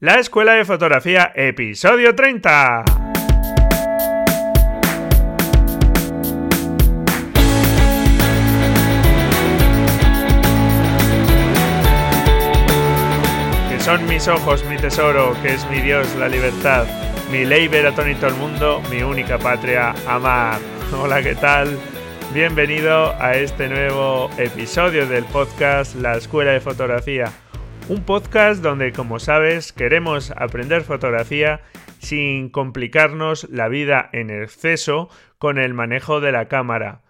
La Escuela de Fotografía, episodio 30. Que son mis ojos, mi tesoro, que es mi Dios, la libertad, mi ley veratónito el mundo, mi única patria, amar. Hola, ¿qué tal? Bienvenido a este nuevo episodio del podcast La Escuela de Fotografía un podcast donde, como sabes, queremos aprender fotografía sin complicarnos la vida en exceso con el manejo de la cámara.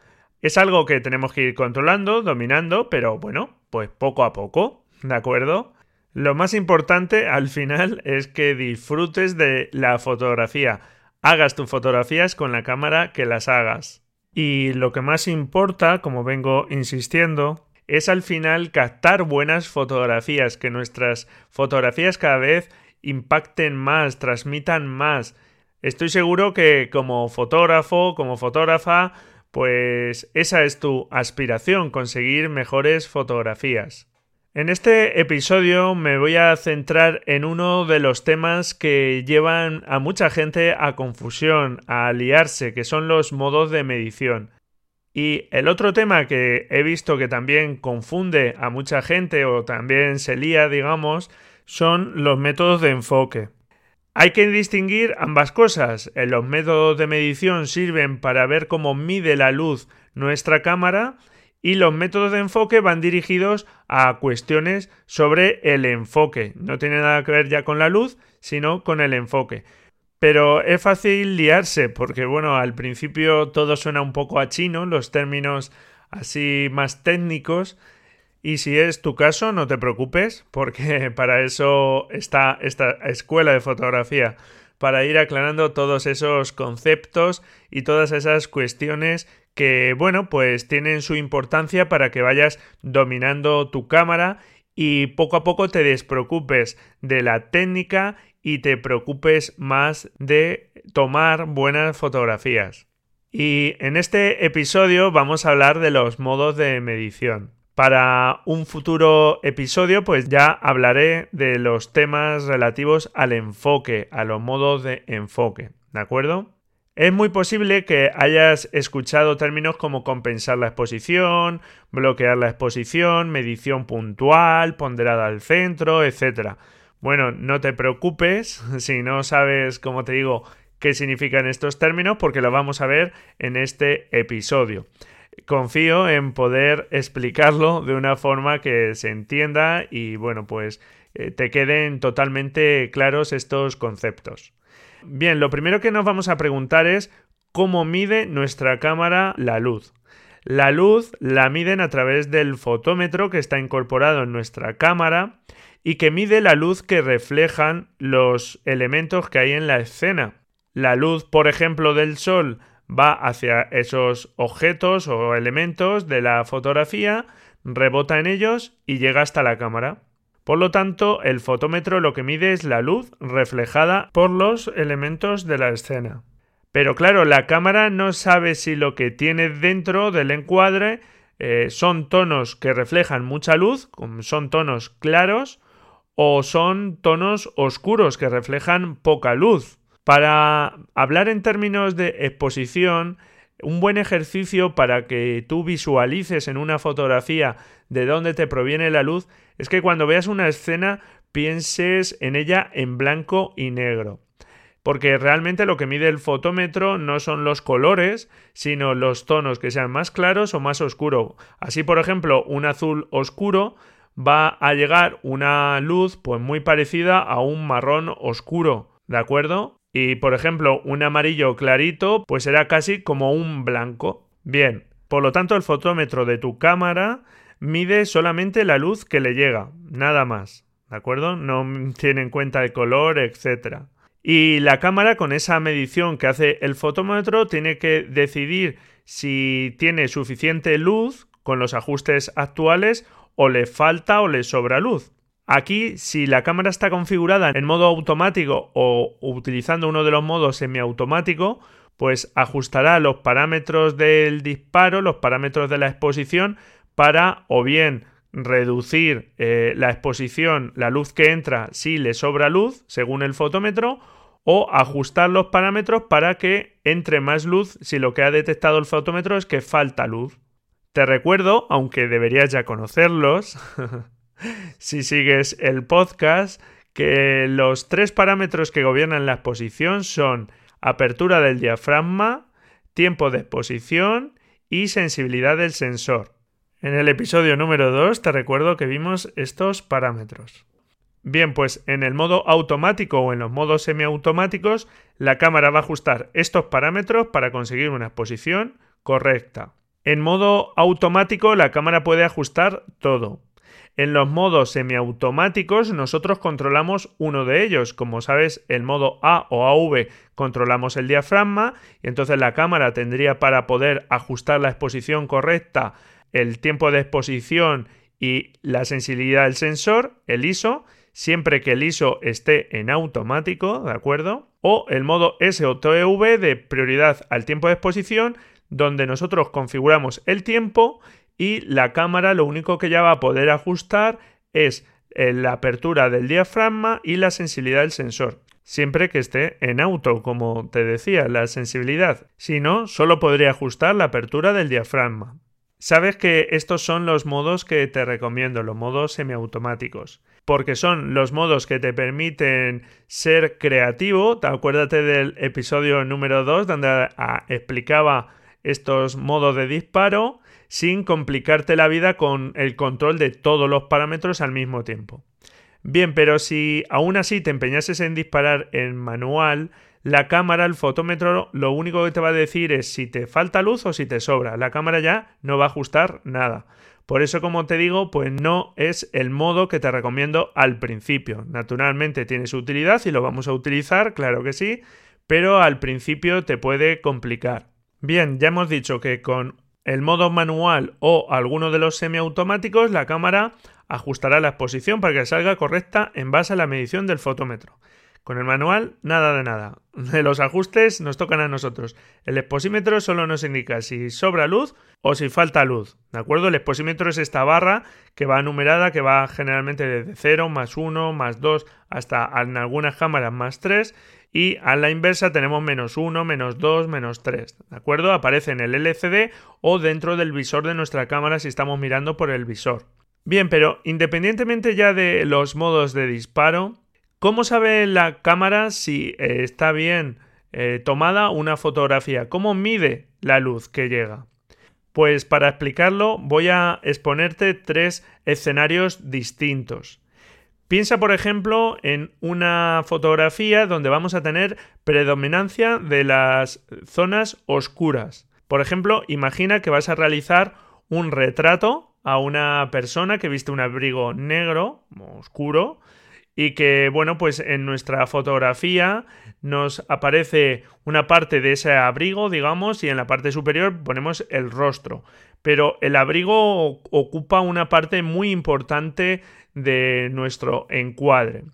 Es algo que tenemos que ir controlando, dominando, pero bueno, pues poco a poco, ¿de acuerdo? Lo más importante al final es que disfrutes de la fotografía, hagas tus fotografías con la cámara que las hagas. Y lo que más importa, como vengo insistiendo, es al final captar buenas fotografías, que nuestras fotografías cada vez impacten más, transmitan más. Estoy seguro que como fotógrafo, como fotógrafa, pues esa es tu aspiración, conseguir mejores fotografías. En este episodio me voy a centrar en uno de los temas que llevan a mucha gente a confusión, a liarse, que son los modos de medición. Y el otro tema que he visto que también confunde a mucha gente o también se lía, digamos, son los métodos de enfoque. Hay que distinguir ambas cosas. Los métodos de medición sirven para ver cómo mide la luz nuestra cámara y los métodos de enfoque van dirigidos a cuestiones sobre el enfoque. No tiene nada que ver ya con la luz, sino con el enfoque. Pero es fácil liarse porque, bueno, al principio todo suena un poco a chino, los términos así más técnicos. Y si es tu caso, no te preocupes, porque para eso está esta escuela de fotografía, para ir aclarando todos esos conceptos y todas esas cuestiones que, bueno, pues tienen su importancia para que vayas dominando tu cámara y poco a poco te despreocupes de la técnica y te preocupes más de tomar buenas fotografías. Y en este episodio vamos a hablar de los modos de medición. Para un futuro episodio pues ya hablaré de los temas relativos al enfoque, a los modos de enfoque, ¿de acuerdo? Es muy posible que hayas escuchado términos como compensar la exposición, bloquear la exposición, medición puntual, ponderada al centro, etc. Bueno, no te preocupes si no sabes, como te digo, qué significan estos términos porque lo vamos a ver en este episodio. Confío en poder explicarlo de una forma que se entienda y bueno, pues eh, te queden totalmente claros estos conceptos. Bien, lo primero que nos vamos a preguntar es cómo mide nuestra cámara la luz. La luz la miden a través del fotómetro que está incorporado en nuestra cámara y que mide la luz que reflejan los elementos que hay en la escena. La luz, por ejemplo, del sol va hacia esos objetos o elementos de la fotografía, rebota en ellos y llega hasta la cámara. Por lo tanto, el fotómetro lo que mide es la luz reflejada por los elementos de la escena. Pero claro, la cámara no sabe si lo que tiene dentro del encuadre eh, son tonos que reflejan mucha luz, son tonos claros, o son tonos oscuros que reflejan poca luz. Para hablar en términos de exposición, un buen ejercicio para que tú visualices en una fotografía de dónde te proviene la luz es que cuando veas una escena pienses en ella en blanco y negro. Porque realmente lo que mide el fotómetro no son los colores, sino los tonos que sean más claros o más oscuros. Así, por ejemplo, un azul oscuro va a llegar una luz pues muy parecida a un marrón oscuro, ¿de acuerdo? Y por ejemplo, un amarillo clarito pues será casi como un blanco. Bien, por lo tanto el fotómetro de tu cámara mide solamente la luz que le llega, nada más, ¿de acuerdo? No tiene en cuenta el color, etc. Y la cámara con esa medición que hace el fotómetro tiene que decidir si tiene suficiente luz con los ajustes actuales o le falta o le sobra luz. Aquí, si la cámara está configurada en modo automático o utilizando uno de los modos semiautomático, pues ajustará los parámetros del disparo, los parámetros de la exposición, para o bien reducir eh, la exposición, la luz que entra, si le sobra luz, según el fotómetro, o ajustar los parámetros para que entre más luz si lo que ha detectado el fotómetro es que falta luz. Te recuerdo, aunque deberías ya conocerlos, si sigues el podcast, que los tres parámetros que gobiernan la exposición son apertura del diafragma, tiempo de exposición y sensibilidad del sensor. En el episodio número 2 te recuerdo que vimos estos parámetros. Bien, pues en el modo automático o en los modos semiautomáticos, la cámara va a ajustar estos parámetros para conseguir una exposición correcta. En modo automático, la cámara puede ajustar todo. En los modos semiautomáticos nosotros controlamos uno de ellos. Como sabes, el modo A o AV controlamos el diafragma y entonces la cámara tendría para poder ajustar la exposición correcta el tiempo de exposición y la sensibilidad del sensor, el ISO, siempre que el ISO esté en automático, ¿de acuerdo? O el modo SOTV de prioridad al tiempo de exposición, donde nosotros configuramos el tiempo y la cámara lo único que ya va a poder ajustar es eh, la apertura del diafragma y la sensibilidad del sensor. Siempre que esté en auto, como te decía, la sensibilidad. Si no, solo podría ajustar la apertura del diafragma. Sabes que estos son los modos que te recomiendo, los modos semiautomáticos, porque son los modos que te permiten ser creativo. Acuérdate del episodio número 2 donde explicaba estos modos de disparo sin complicarte la vida con el control de todos los parámetros al mismo tiempo. Bien, pero si aún así te empeñases en disparar en manual, la cámara, el fotómetro, lo único que te va a decir es si te falta luz o si te sobra. La cámara ya no va a ajustar nada. Por eso, como te digo, pues no es el modo que te recomiendo al principio. Naturalmente tiene su utilidad y lo vamos a utilizar, claro que sí, pero al principio te puede complicar. Bien, ya hemos dicho que con el modo manual o alguno de los semiautomáticos, la cámara ajustará la exposición para que salga correcta en base a la medición del fotómetro. Con el manual, nada de nada. De los ajustes nos tocan a nosotros. El exposímetro solo nos indica si sobra luz o si falta luz. ¿De acuerdo? El exposímetro es esta barra que va numerada, que va generalmente desde 0, más 1, más 2, hasta en algunas cámaras más 3 y a la inversa tenemos menos 1, menos 2, menos 3. ¿De acuerdo? Aparece en el LCD o dentro del visor de nuestra cámara si estamos mirando por el visor. Bien, pero independientemente ya de los modos de disparo, ¿cómo sabe la cámara si eh, está bien eh, tomada una fotografía? ¿Cómo mide la luz que llega? Pues para explicarlo voy a exponerte tres escenarios distintos. Piensa, por ejemplo, en una fotografía donde vamos a tener predominancia de las zonas oscuras. Por ejemplo, imagina que vas a realizar un retrato a una persona que viste un abrigo negro, oscuro, y que, bueno, pues en nuestra fotografía nos aparece una parte de ese abrigo, digamos, y en la parte superior ponemos el rostro. Pero el abrigo ocupa una parte muy importante de nuestro encuadre.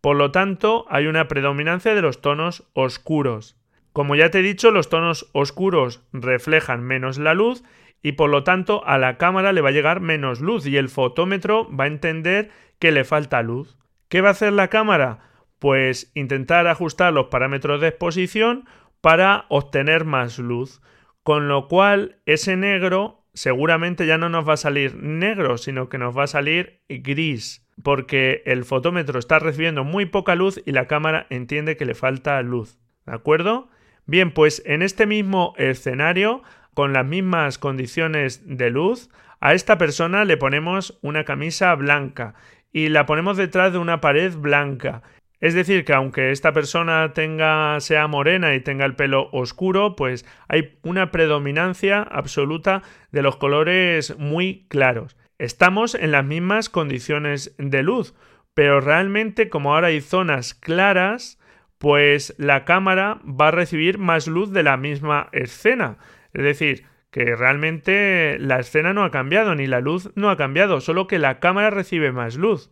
Por lo tanto, hay una predominancia de los tonos oscuros. Como ya te he dicho, los tonos oscuros reflejan menos la luz y por lo tanto a la cámara le va a llegar menos luz y el fotómetro va a entender que le falta luz. ¿Qué va a hacer la cámara? Pues intentar ajustar los parámetros de exposición para obtener más luz, con lo cual ese negro seguramente ya no nos va a salir negro, sino que nos va a salir gris, porque el fotómetro está recibiendo muy poca luz y la cámara entiende que le falta luz. ¿De acuerdo? Bien, pues en este mismo escenario, con las mismas condiciones de luz, a esta persona le ponemos una camisa blanca y la ponemos detrás de una pared blanca es decir, que aunque esta persona tenga, sea morena y tenga el pelo oscuro, pues hay una predominancia absoluta de los colores muy claros. Estamos en las mismas condiciones de luz, pero realmente como ahora hay zonas claras, pues la cámara va a recibir más luz de la misma escena. Es decir, que realmente la escena no ha cambiado, ni la luz no ha cambiado, solo que la cámara recibe más luz.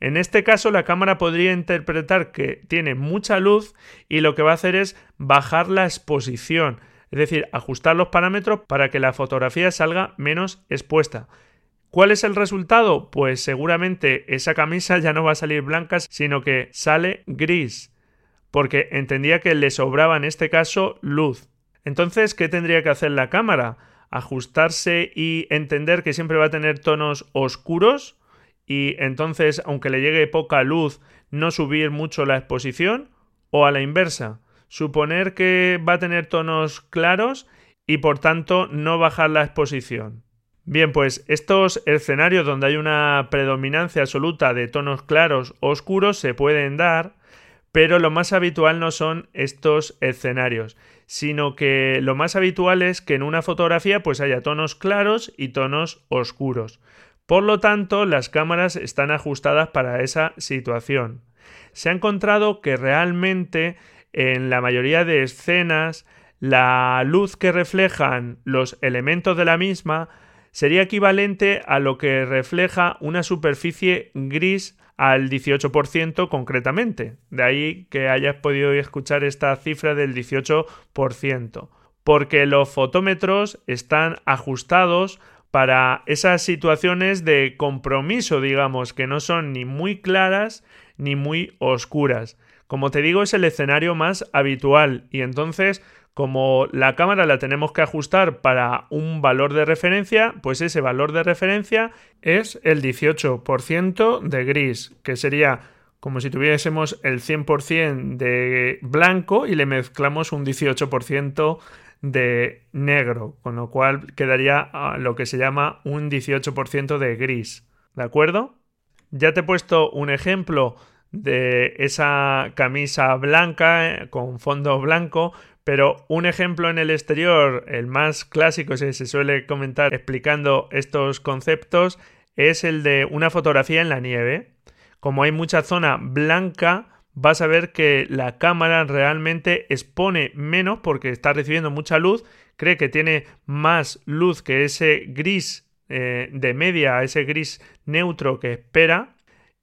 En este caso la cámara podría interpretar que tiene mucha luz y lo que va a hacer es bajar la exposición, es decir, ajustar los parámetros para que la fotografía salga menos expuesta. ¿Cuál es el resultado? Pues seguramente esa camisa ya no va a salir blanca, sino que sale gris, porque entendía que le sobraba en este caso luz. Entonces, ¿qué tendría que hacer la cámara? Ajustarse y entender que siempre va a tener tonos oscuros y entonces, aunque le llegue poca luz, no subir mucho la exposición o a la inversa, suponer que va a tener tonos claros y por tanto no bajar la exposición. Bien, pues estos escenarios donde hay una predominancia absoluta de tonos claros o oscuros se pueden dar, pero lo más habitual no son estos escenarios, sino que lo más habitual es que en una fotografía pues haya tonos claros y tonos oscuros. Por lo tanto, las cámaras están ajustadas para esa situación. Se ha encontrado que realmente en la mayoría de escenas la luz que reflejan los elementos de la misma sería equivalente a lo que refleja una superficie gris al 18% concretamente. De ahí que hayas podido escuchar esta cifra del 18%. Porque los fotómetros están ajustados para esas situaciones de compromiso, digamos, que no son ni muy claras ni muy oscuras. Como te digo, es el escenario más habitual y entonces como la cámara la tenemos que ajustar para un valor de referencia, pues ese valor de referencia es el 18% de gris, que sería como si tuviésemos el 100% de blanco y le mezclamos un 18% de negro, con lo cual quedaría ah, lo que se llama un 18% de gris. ¿De acuerdo? Ya te he puesto un ejemplo de esa camisa blanca eh, con fondo blanco, pero un ejemplo en el exterior, el más clásico si se suele comentar explicando estos conceptos, es el de una fotografía en la nieve. Como hay mucha zona blanca, vas a ver que la cámara realmente expone menos porque está recibiendo mucha luz, cree que tiene más luz que ese gris eh, de media, ese gris neutro que espera,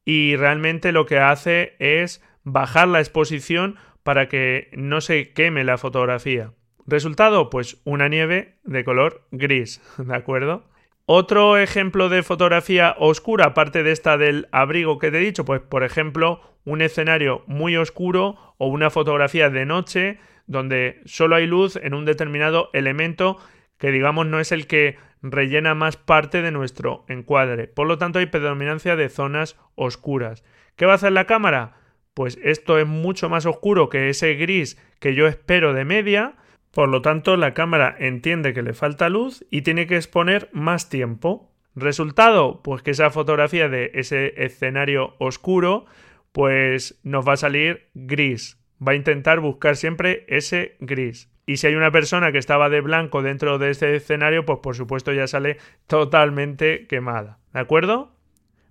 y realmente lo que hace es bajar la exposición para que no se queme la fotografía. Resultado, pues una nieve de color gris, ¿de acuerdo? Otro ejemplo de fotografía oscura, aparte de esta del abrigo que te he dicho, pues por ejemplo un escenario muy oscuro o una fotografía de noche donde solo hay luz en un determinado elemento que digamos no es el que rellena más parte de nuestro encuadre. Por lo tanto hay predominancia de zonas oscuras. ¿Qué va a hacer la cámara? Pues esto es mucho más oscuro que ese gris que yo espero de media, por lo tanto la cámara entiende que le falta luz y tiene que exponer más tiempo. Resultado, pues que esa fotografía de ese escenario oscuro pues nos va a salir gris. Va a intentar buscar siempre ese gris. Y si hay una persona que estaba de blanco dentro de este escenario, pues por supuesto ya sale totalmente quemada. ¿De acuerdo?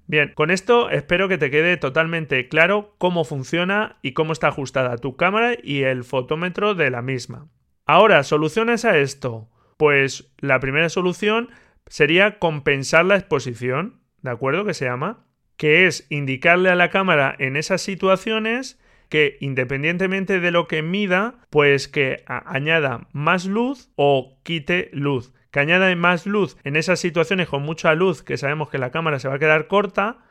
Bien, con esto espero que te quede totalmente claro cómo funciona y cómo está ajustada tu cámara y el fotómetro de la misma. Ahora, soluciones a esto. Pues la primera solución sería compensar la exposición, ¿de acuerdo? Que se llama que es indicarle a la cámara en esas situaciones que independientemente de lo que mida, pues que añada más luz o quite luz. Que añada más luz en esas situaciones con mucha luz que sabemos que la cámara se va a quedar corta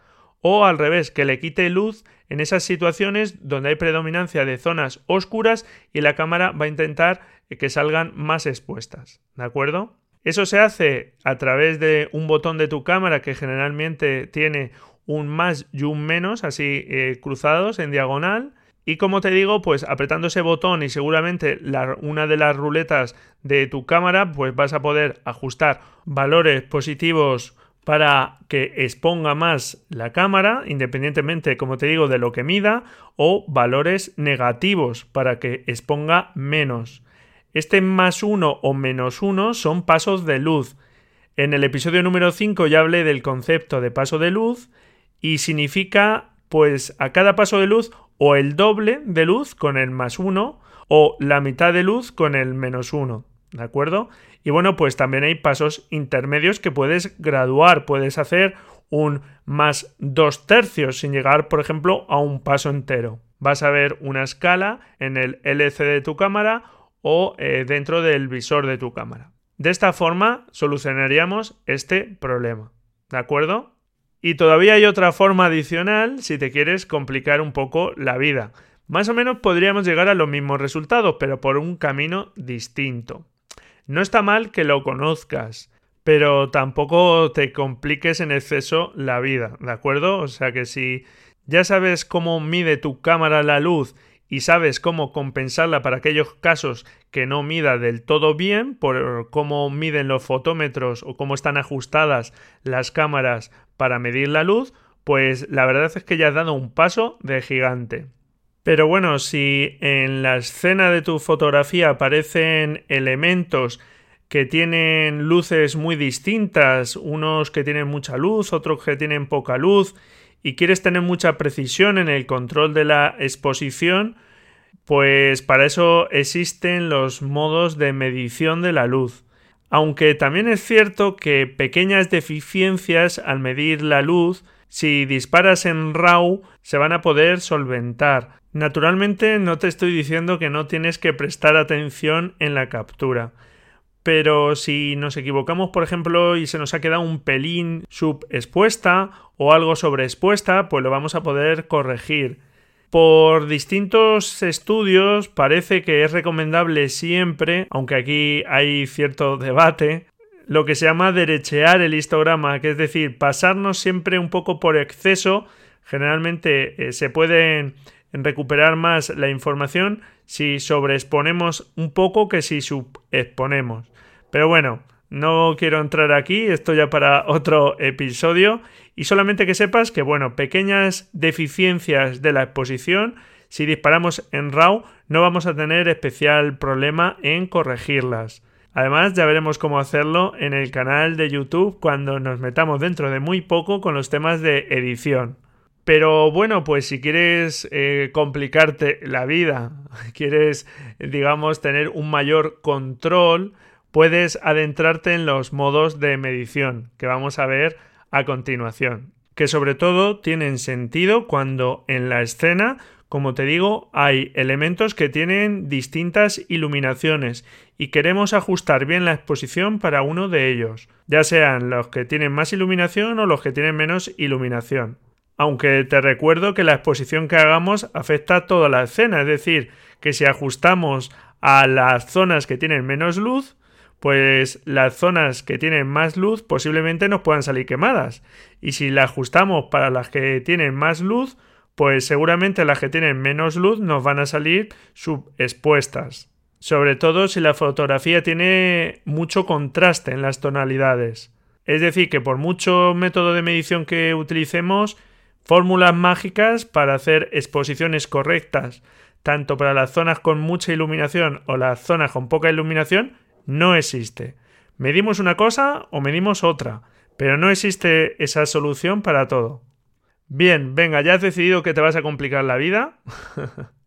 o al revés, que le quite luz en esas situaciones donde hay predominancia de zonas oscuras y la cámara va a intentar que salgan más expuestas. ¿De acuerdo? Eso se hace a través de un botón de tu cámara que generalmente tiene un más y un menos, así eh, cruzados en diagonal. Y como te digo, pues apretando ese botón y seguramente una de las ruletas de tu cámara, pues vas a poder ajustar valores positivos para que exponga más la cámara, independientemente, como te digo, de lo que mida, o valores negativos para que exponga menos. Este más uno o menos uno son pasos de luz. En el episodio número 5 ya hablé del concepto de paso de luz y significa pues a cada paso de luz o el doble de luz con el más 1 o la mitad de luz con el menos 1, ¿de acuerdo? Y bueno, pues también hay pasos intermedios que puedes graduar, puedes hacer un más dos tercios sin llegar, por ejemplo, a un paso entero. Vas a ver una escala en el LC de tu cámara o eh, dentro del visor de tu cámara. De esta forma solucionaríamos este problema. ¿de acuerdo? Y todavía hay otra forma adicional si te quieres complicar un poco la vida. Más o menos podríamos llegar a los mismos resultados, pero por un camino distinto. No está mal que lo conozcas, pero tampoco te compliques en exceso la vida, ¿de acuerdo? O sea que si ya sabes cómo mide tu cámara la luz y sabes cómo compensarla para aquellos casos que no mida del todo bien, por cómo miden los fotómetros o cómo están ajustadas las cámaras para medir la luz, pues la verdad es que ya has dado un paso de gigante. Pero bueno, si en la escena de tu fotografía aparecen elementos que tienen luces muy distintas, unos que tienen mucha luz, otros que tienen poca luz, y quieres tener mucha precisión en el control de la exposición, pues para eso existen los modos de medición de la luz. Aunque también es cierto que pequeñas deficiencias al medir la luz, si disparas en RAW, se van a poder solventar. Naturalmente no te estoy diciendo que no tienes que prestar atención en la captura. Pero si nos equivocamos, por ejemplo, y se nos ha quedado un pelín subexpuesta o algo sobreexpuesta, pues lo vamos a poder corregir. Por distintos estudios parece que es recomendable siempre, aunque aquí hay cierto debate, lo que se llama derechear el histograma, que es decir, pasarnos siempre un poco por exceso. Generalmente eh, se puede recuperar más la información si sobreexponemos un poco que si subexponemos. Pero bueno, no quiero entrar aquí, esto ya para otro episodio. Y solamente que sepas que, bueno, pequeñas deficiencias de la exposición, si disparamos en RAW, no vamos a tener especial problema en corregirlas. Además, ya veremos cómo hacerlo en el canal de YouTube cuando nos metamos dentro de muy poco con los temas de edición. Pero bueno, pues si quieres eh, complicarte la vida, quieres, digamos, tener un mayor control, puedes adentrarte en los modos de medición que vamos a ver a continuación, que sobre todo tienen sentido cuando en la escena, como te digo, hay elementos que tienen distintas iluminaciones y queremos ajustar bien la exposición para uno de ellos, ya sean los que tienen más iluminación o los que tienen menos iluminación. Aunque te recuerdo que la exposición que hagamos afecta a toda la escena, es decir, que si ajustamos a las zonas que tienen menos luz, pues las zonas que tienen más luz posiblemente nos puedan salir quemadas. Y si la ajustamos para las que tienen más luz, pues seguramente las que tienen menos luz nos van a salir subexpuestas. Sobre todo si la fotografía tiene mucho contraste en las tonalidades. Es decir, que por mucho método de medición que utilicemos, fórmulas mágicas para hacer exposiciones correctas, tanto para las zonas con mucha iluminación o las zonas con poca iluminación, no existe. Medimos una cosa o medimos otra, pero no existe esa solución para todo. Bien, venga, ya has decidido que te vas a complicar la vida,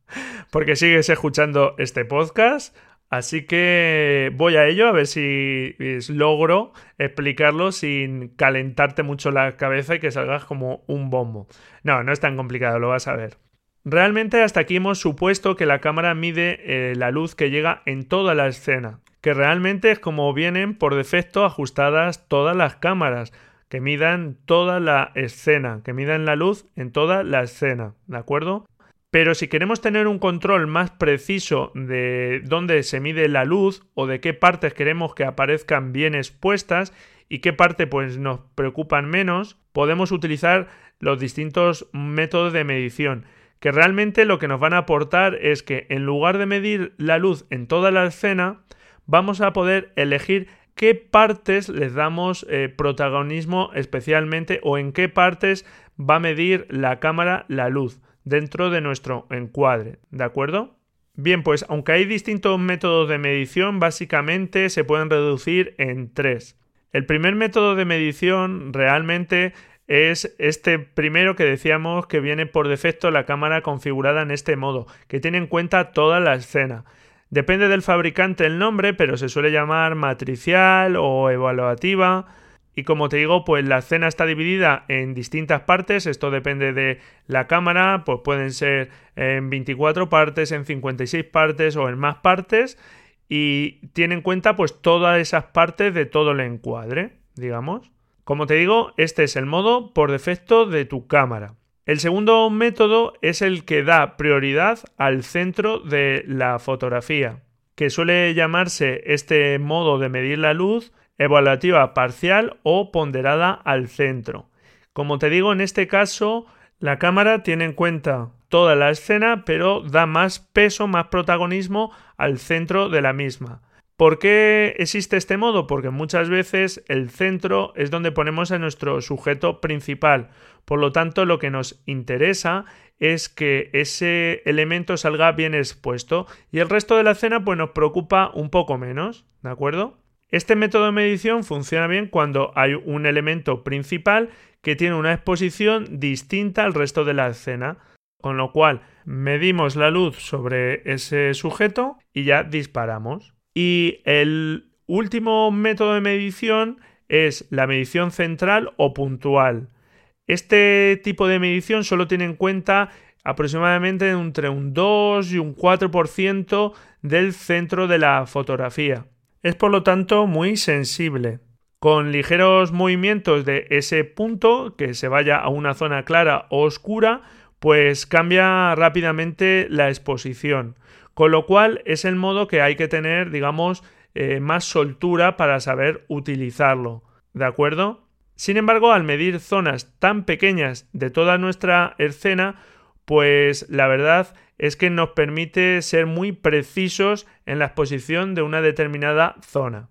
porque sigues escuchando este podcast, así que voy a ello a ver si logro explicarlo sin calentarte mucho la cabeza y que salgas como un bombo. No, no es tan complicado, lo vas a ver. Realmente hasta aquí hemos supuesto que la cámara mide eh, la luz que llega en toda la escena que realmente es como vienen por defecto ajustadas todas las cámaras, que midan toda la escena, que midan la luz en toda la escena, ¿de acuerdo? Pero si queremos tener un control más preciso de dónde se mide la luz o de qué partes queremos que aparezcan bien expuestas y qué parte pues nos preocupan menos, podemos utilizar los distintos métodos de medición que realmente lo que nos van a aportar es que en lugar de medir la luz en toda la escena, vamos a poder elegir qué partes les damos eh, protagonismo especialmente o en qué partes va a medir la cámara la luz dentro de nuestro encuadre, ¿de acuerdo? Bien, pues aunque hay distintos métodos de medición, básicamente se pueden reducir en tres. El primer método de medición realmente es este primero que decíamos que viene por defecto la cámara configurada en este modo, que tiene en cuenta toda la escena. Depende del fabricante el nombre, pero se suele llamar matricial o evaluativa. Y como te digo, pues la escena está dividida en distintas partes. Esto depende de la cámara, pues pueden ser en 24 partes, en 56 partes o en más partes. Y tiene en cuenta pues todas esas partes de todo el encuadre, digamos. Como te digo, este es el modo por defecto de tu cámara. El segundo método es el que da prioridad al centro de la fotografía, que suele llamarse este modo de medir la luz evaluativa parcial o ponderada al centro. Como te digo, en este caso, la cámara tiene en cuenta toda la escena, pero da más peso, más protagonismo al centro de la misma. ¿Por qué existe este modo? Porque muchas veces el centro es donde ponemos a nuestro sujeto principal. Por lo tanto, lo que nos interesa es que ese elemento salga bien expuesto y el resto de la escena pues nos preocupa un poco menos, ¿de acuerdo? Este método de medición funciona bien cuando hay un elemento principal que tiene una exposición distinta al resto de la escena, con lo cual medimos la luz sobre ese sujeto y ya disparamos. Y el último método de medición es la medición central o puntual. Este tipo de medición solo tiene en cuenta aproximadamente entre un 2 y un 4% del centro de la fotografía. Es por lo tanto muy sensible. Con ligeros movimientos de ese punto, que se vaya a una zona clara o oscura, pues cambia rápidamente la exposición. Con lo cual es el modo que hay que tener, digamos, eh, más soltura para saber utilizarlo. ¿De acuerdo? Sin embargo, al medir zonas tan pequeñas de toda nuestra escena, pues la verdad es que nos permite ser muy precisos en la exposición de una determinada zona.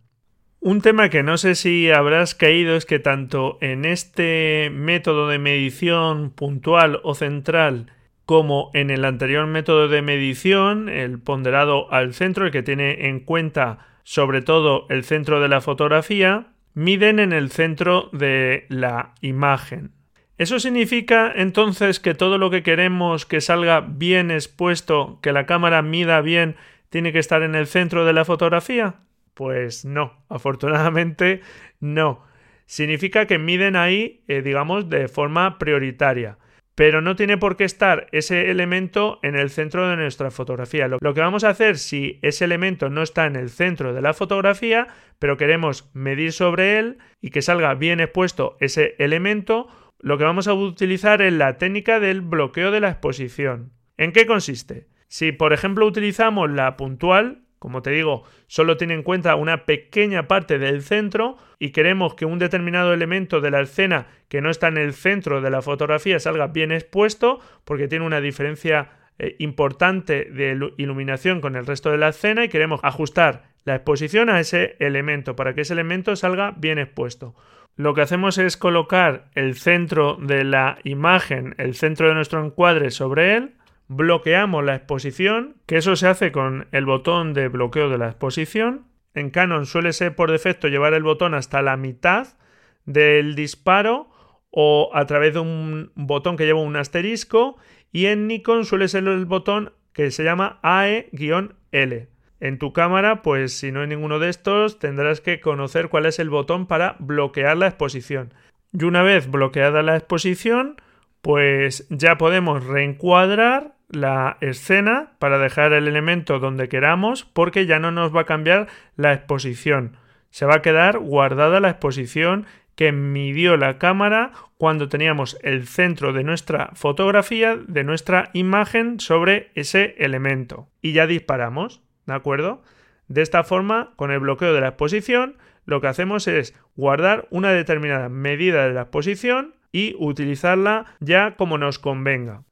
Un tema que no sé si habrás caído es que tanto en este método de medición puntual o central como en el anterior método de medición, el ponderado al centro, el que tiene en cuenta sobre todo el centro de la fotografía, miden en el centro de la imagen. ¿Eso significa entonces que todo lo que queremos que salga bien expuesto, que la cámara mida bien, tiene que estar en el centro de la fotografía? Pues no, afortunadamente no. Significa que miden ahí, eh, digamos, de forma prioritaria pero no tiene por qué estar ese elemento en el centro de nuestra fotografía. Lo, que vamos a hacer si ese elemento no está en el centro de la fotografía, pero queremos medir sobre él y que salga bien expuesto ese elemento, lo que vamos a utilizar es la técnica del bloqueo de la exposición. ¿En qué consiste? Si por ejemplo utilizamos la puntual, como te digo, solo tiene en cuenta una pequeña parte del centro y queremos que un determinado elemento de la escena que no está en el centro de la fotografía salga bien expuesto porque tiene una diferencia eh, importante de iluminación con el resto de la escena y queremos ajustar la exposición a ese elemento para que ese elemento salga bien expuesto. Lo que hacemos es colocar el centro de la imagen, el centro de nuestro encuadre sobre él, bloqueamos la exposición, que eso se hace con el botón de bloqueo de la exposición. En Canon suele ser por defecto llevar el botón hasta la mitad del disparo o a través de un botón que lleva un asterisco y en Nikon suele ser el botón que se llama AE-L. En tu cámara, pues si no hay ninguno de estos, tendrás que conocer cuál es el botón para bloquear la exposición. Y una vez bloqueada la exposición, pues ya podemos reencuadrar la escena para dejar el elemento donde queramos porque ya no nos va a cambiar la exposición. Se va a quedar guardada la exposición que midió la cámara cuando teníamos el centro de nuestra fotografía, de nuestra imagen sobre ese elemento. Y ya disparamos, ¿de acuerdo? De esta forma, con el bloqueo de la exposición, lo que hacemos es guardar una determinada medida de la exposición y utilizarla ya como nos convenga.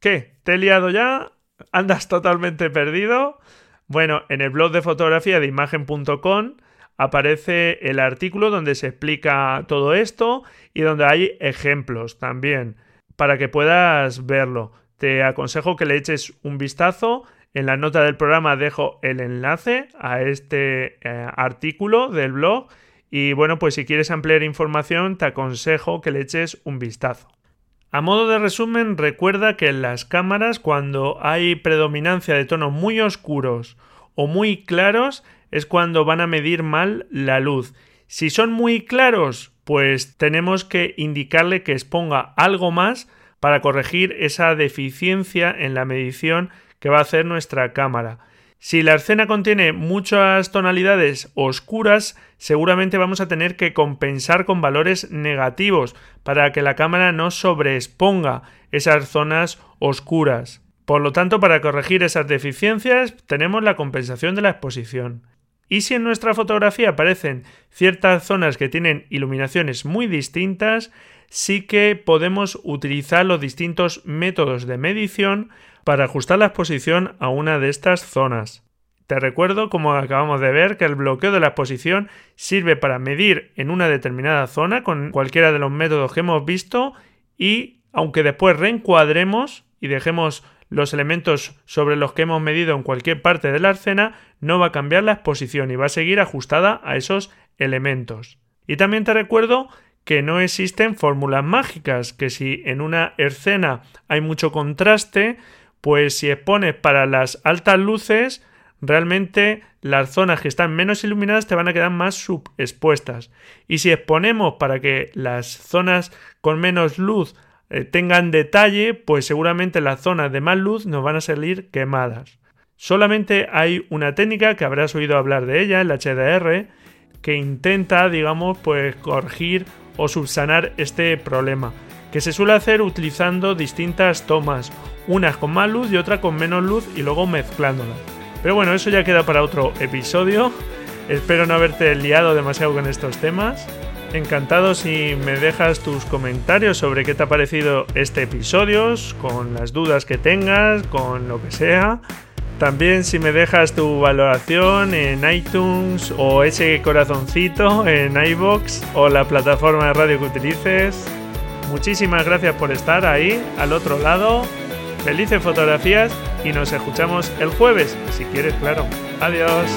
¿Qué? ¿Te he liado ya? ¿Andas totalmente perdido? Bueno, en el blog de fotografía de imagen.com aparece el artículo donde se explica todo esto y donde hay ejemplos también para que puedas verlo. Te aconsejo que le eches un vistazo. En la nota del programa dejo el enlace a este eh, artículo del blog y bueno, pues si quieres ampliar información te aconsejo que le eches un vistazo. A modo de resumen, recuerda que en las cámaras cuando hay predominancia de tonos muy oscuros o muy claros es cuando van a medir mal la luz. Si son muy claros, pues tenemos que indicarle que exponga algo más para corregir esa deficiencia en la medición que va a hacer nuestra cámara. Si la escena contiene muchas tonalidades oscuras, seguramente vamos a tener que compensar con valores negativos para que la cámara no sobreexponga esas zonas oscuras. Por lo tanto, para corregir esas deficiencias tenemos la compensación de la exposición. Y si en nuestra fotografía aparecen ciertas zonas que tienen iluminaciones muy distintas, sí que podemos utilizar los distintos métodos de medición para ajustar la exposición a una de estas zonas. Te recuerdo, como acabamos de ver, que el bloqueo de la exposición sirve para medir en una determinada zona con cualquiera de los métodos que hemos visto y aunque después reencuadremos y dejemos los elementos sobre los que hemos medido en cualquier parte de la escena, no va a cambiar la exposición y va a seguir ajustada a esos elementos. Y también te recuerdo que no existen fórmulas mágicas, que si en una escena hay mucho contraste, pues si expones para las altas luces, realmente las zonas que están menos iluminadas te van a quedar más subexpuestas. Y si exponemos para que las zonas con menos luz eh, tengan detalle, pues seguramente las zonas de más luz nos van a salir quemadas. Solamente hay una técnica que habrás oído hablar de ella, el HDR, que intenta, digamos, pues corregir o subsanar este problema, que se suele hacer utilizando distintas tomas, unas con más luz y otras con menos luz y luego mezclándolas. Pero bueno, eso ya queda para otro episodio. Espero no haberte liado demasiado con estos temas. Encantado si me dejas tus comentarios sobre qué te ha parecido este episodio, con las dudas que tengas, con lo que sea. También si me dejas tu valoración en iTunes o ese corazoncito en iBox o la plataforma de radio que utilices. Muchísimas gracias por estar ahí, al otro lado. Felices fotografías y nos escuchamos el jueves, si quieres, claro. Adiós.